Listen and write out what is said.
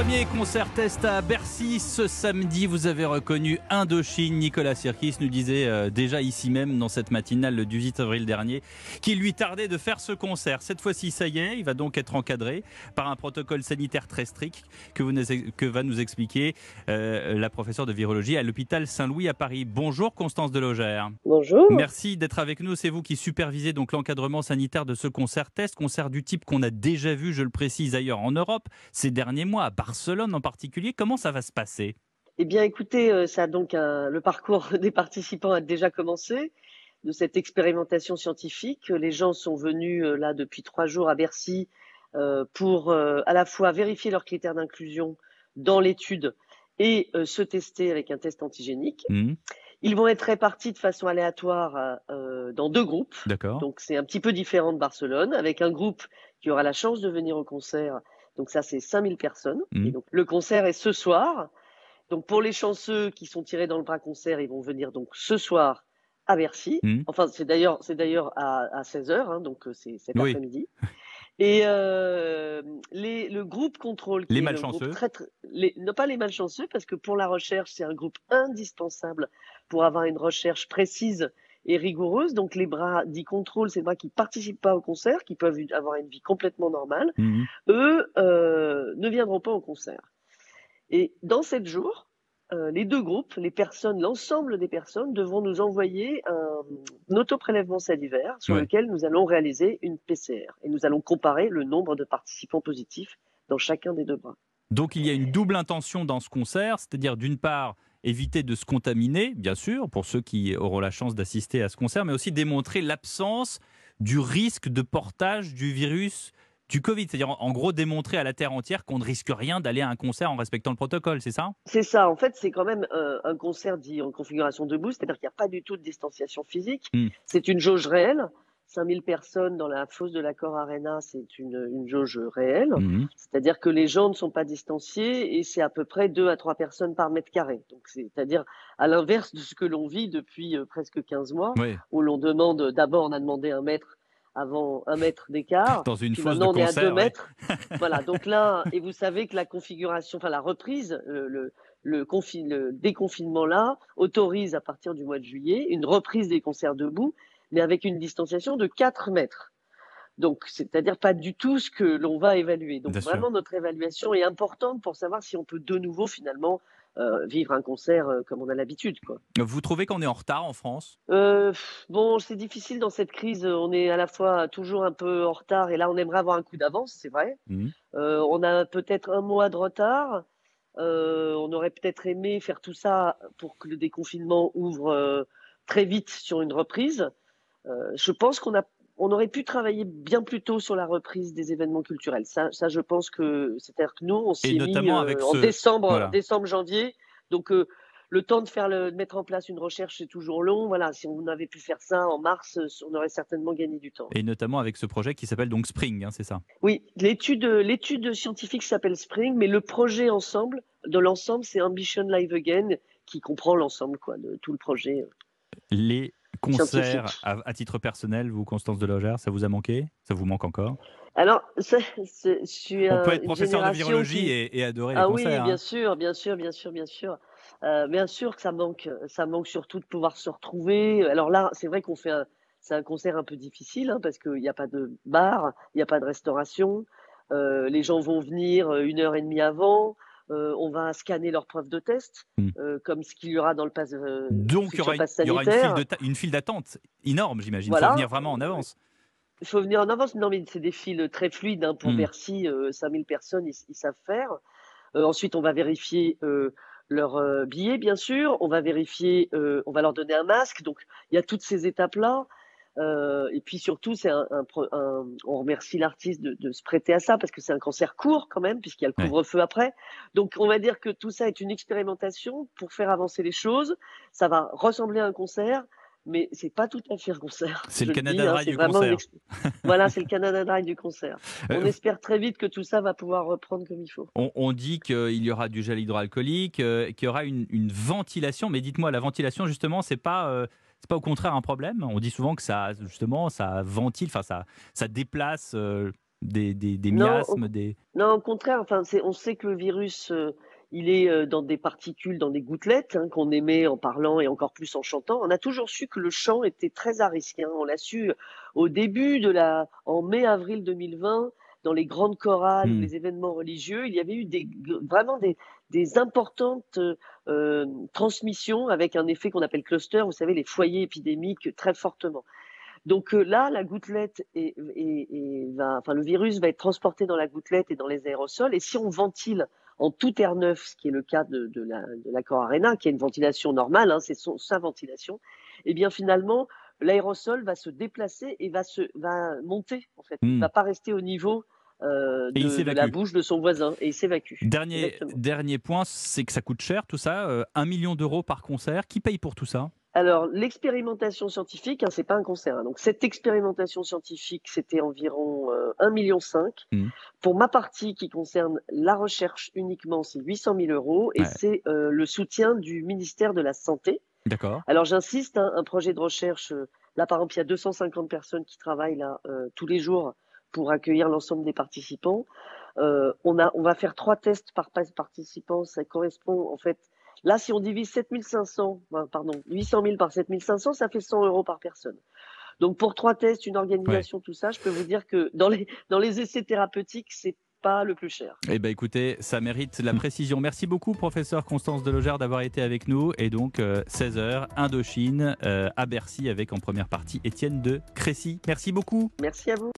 Premier concert test à Bercy ce samedi. Vous avez reconnu Indochine. Nicolas Sirkis nous disait euh, déjà ici même dans cette matinale du 8 avril dernier qu'il lui tardait de faire ce concert. Cette fois-ci, ça y est, il va donc être encadré par un protocole sanitaire très strict que, vous, que va nous expliquer euh, la professeure de virologie à l'hôpital Saint-Louis à Paris. Bonjour Constance Delogère. Bonjour. Merci d'être avec nous. C'est vous qui supervisez donc l'encadrement sanitaire de ce concert test, concert du type qu'on a déjà vu, je le précise ailleurs en Europe ces derniers mois à Barcelone en particulier. Comment ça va se passer? Eh bien, écoutez, euh, ça donc le parcours des participants a déjà commencé de cette expérimentation scientifique. Les gens sont venus euh, là depuis trois jours à Bercy euh, pour à la fois vérifier leurs critères d'inclusion dans l'étude et se tester avec un test antigénique. Mmh. Ils vont être répartis de façon aléatoire dans deux groupes. D'accord. Donc c'est un petit peu différent de Barcelone, avec un groupe qui aura la chance de venir au concert donc ça, c'est 5000 personnes. Mmh. Et donc le concert est ce soir. Donc pour les chanceux qui sont tirés dans le bras concert, ils vont venir donc ce soir à Bercy. Mmh. Enfin, c'est d'ailleurs c'est d'ailleurs à, à 16 h hein, donc euh, c'est cet Oui. après-midi. Et euh, les, le groupe contrôle, Les malchanceux. groupe très, très- les, non pas les malchanceux, parce que pour la recherche, c'est un groupe indispensable pour avoir une recherche précise et rigoureuse. Donc les bras dits contrôle, c'est les bras qui participent pas au concert, qui peuvent avoir une vie complètement normale Mmh. eux euh, ne viendront pas au concert. Et dans sept jours, euh, les deux groupes, les personnes, l'ensemble des personnes devront nous envoyer un, un autoprélèvement salivaire sur Ouais. lequel nous allons réaliser une PCR et nous allons comparer le nombre de participants positifs dans chacun des deux bras. Donc il y a une double intention dans ce concert, c'est-à-dire d'une part éviter de se contaminer, bien sûr, pour ceux qui auront la chance d'assister à ce concert, mais aussi démontrer l'absence du risque de portage du virus du Covid, c'est-à-dire en- gros démontrer à la Terre entière qu'on ne risque rien d'aller à un concert en respectant le protocole, c'est ça? C'est ça, en fait, c'est quand même euh, un concert dit en configuration debout, c'est-à-dire qu'il n'y a pas du tout de distanciation physique. Mm. C'est une jauge réelle. 5000 personnes dans la fosse de l'accord Arena, c'est une, une jauge réelle. Mhm. C'est-à-dire que les gens ne sont pas distanciés et c'est à peu près 2 à 3 personnes par mètre carré. Donc c'est-à-dire à l'inverse de ce que l'on vit depuis euh, presque 15 mois, Oui, où l'on demande, d'abord on a demandé un mètre avant un mètre d'écart. dans une fosse de on est à concert. 2 ouais. mètres. voilà, donc là, et vous savez que la configuration, enfin la reprise, le, le, le, confi- le déconfinement là, autorise à partir du mois de juillet une reprise des concerts debout, mais avec une distanciation de 4 mètres. Donc, c'est-à-dire pas du tout ce que l'on va évaluer. Donc, Bien sûr. vraiment, notre évaluation est importante pour savoir si on peut de nouveau, finalement, euh, vivre un concert euh, comme on a l'habitude. Vous trouvez qu'on est en retard en France? Euh, bon, c'est difficile dans cette crise. On est à la fois toujours un peu en retard et là, on aimerait avoir un coup d'avance, c'est vrai. Mhm. On a peut-être un mois de retard. On aurait peut-être aimé faire tout ça pour que le déconfinement ouvre très vite sur une reprise. Euh, je pense qu'on a, on aurait pu travailler bien plus tôt sur la reprise des événements culturels. Ça, ça je pense que c'est-à-dire que nous, on s'y est mis euh, avec en ce- décembre, voilà. décembre, janvier. Donc euh, le temps de faire le, de mettre en place une recherche, c'est toujours long. Voilà, si on avait pu faire ça en mars, on aurait certainement gagné du temps. Et notamment avec ce projet qui s'appelle donc Spring, hein, c'est ça? Oui, l'étude, l'étude scientifique s'appelle Spring, mais le projet ensemble, de l'ensemble, c'est Ambition Live Again, qui comprend l'ensemble, quoi, de tout le projet. Les Scientifique. à, à titre personnel, vous, Constance Delogère, ça vous a manqué? Ça vous manque encore? Alors, ça, je suis On euh, peut être professeur de virologie qui- et, et adorer les Ah oui, bien hein. sûr, bien sûr, bien sûr, bien sûr. Euh, bien sûr que ça manque, ça manque surtout de pouvoir se retrouver. Alors là, c'est vrai qu'on fait un, c'est un concert un peu difficile hein, parce qu'il n'y a pas de bar, il n'y a pas de restauration. Euh, les gens vont venir une heure et demie avant. Euh, on va scanner leurs preuves de test, Mm. euh, comme ce qu'il y aura dans le pass. euh, Donc il y aura, une, pass il y aura une sanitaire. file d'attente énorme, j'imagine. Il Voilà. faut venir vraiment en avance. Il faut venir en avance. Non, mais c'est des files très fluides hein, pour Mm. Bercy. Euh, 5000 personnes, ils, ils savent faire. Ensuite, on va vérifier leurs billets, bien sûr. On va vérifier, on va leur donner un masque. Donc, il y a toutes ces étapes-là. Euh, et puis surtout, c'est un, un, un, on remercie l'artiste de, de, se prêter à ça parce que c'est un concert court quand même, puisqu'il y a le couvre-feu ouais. après. Donc on va dire que tout ça est une expérimentation pour faire avancer les choses. Ça va ressembler à un concert, mais c'est pas tout à fait un concert. C'est le Canada Dry hein, du concert. voilà, c'est le Canada Dry du concert. On euh, espère très vite que tout ça va pouvoir reprendre comme il faut. On, on dit qu'il y aura du gel hydroalcoolique, euh, qu'il y aura une, une ventilation, mais dites-moi, la ventilation justement, c'est pas c'est pas au contraire un problème On dit souvent que ça, justement, ça ventile, enfin ça, ça déplace euh, des, des, des, miasmes, non, au, des. Non, au contraire. Enfin, on sait que le virus, euh, il est euh, dans des particules, dans des gouttelettes hein, qu'on émet en parlant et encore plus en chantant. On a toujours su que le chant était très à risque. Hein. On l'a su au début de la, en mai-avril 2020 dans les grandes chorales, mmh. les événements religieux, il y avait eu des, vraiment des, des importantes euh, transmissions avec un effet qu'on appelle cluster, vous savez, les foyers épidémiques très fortement. Donc euh, là, la gouttelette va, enfin le virus va être transporté dans la gouttelette et dans les aérosols. Et si on ventile en tout air neuf, ce qui est le cas de, de la de Arena, qui est une ventilation normale, hein, c'est sa ventilation, et eh bien finalement l'aérosol va se déplacer et va se va monter en fait, mmh. va pas rester au niveau euh, de, de, la bouche de son voisin et il s'évacue. Dernier, dernier point, c'est que ça coûte cher tout ça, euh, un million d'euros par concert. Qui paye pour tout ça? Alors, l'expérimentation scientifique, hein, c'est pas un concert. Hein. Donc, cette expérimentation scientifique, c'était environ euh, 1,5 million. Mmh. Pour ma partie qui concerne la recherche uniquement, c'est 800 000 euros et ouais. c'est euh, le soutien du ministère de la Santé. D'accord. Alors, j'insiste, hein, un projet de recherche, euh, là, par exemple, il y a 250 personnes qui travaillent là euh, tous les jours pour accueillir l'ensemble des participants. Euh, on, a, on va faire trois tests par participant. Ça correspond en fait. Là, si on divise 7500, pardon, 800 000 par 7500, ça fait 100 euros par personne. Donc pour trois tests, une organisation, ouais. tout ça, je peux vous dire que dans les, dans les essais thérapeutiques, c'est pas le plus cher. Eh ben écoutez, ça mérite la précision. Merci beaucoup, professeur Constance Delogère, d'avoir été avec nous. Et donc, euh, 16h, Indochine, euh, à Bercy, avec en première partie Étienne de Crécy. Merci beaucoup. Merci à vous.